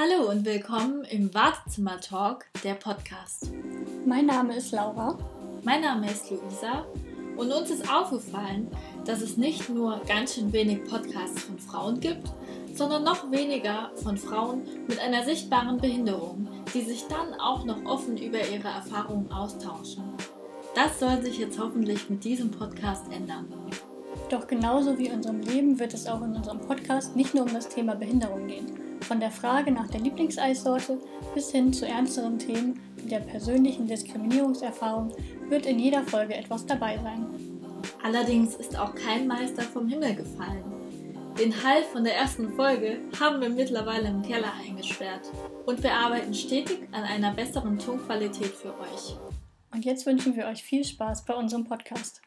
Hallo und willkommen im Wartezimmer Talk, der Podcast. Mein Name ist Laura. Mein Name ist Luisa und uns ist aufgefallen, dass es nicht nur ganz schön wenig Podcasts von Frauen gibt, sondern noch weniger von Frauen mit einer sichtbaren Behinderung, die sich dann auch noch offen über ihre Erfahrungen austauschen. Das soll sich jetzt hoffentlich mit diesem Podcast ändern. Doch genauso wie in unserem Leben wird es auch in unserem Podcast nicht nur um das Thema Behinderung gehen. Von der Frage nach der Lieblingseissorte bis hin zu ernsteren Themen wie der persönlichen Diskriminierungserfahrung wird in jeder Folge etwas dabei sein. Allerdings ist auch kein Meister vom Himmel gefallen. Den Hall von der ersten Folge haben wir mittlerweile im Keller eingesperrt und wir arbeiten stetig an einer besseren Tonqualität für euch. Und jetzt wünschen wir euch viel Spaß bei unserem Podcast.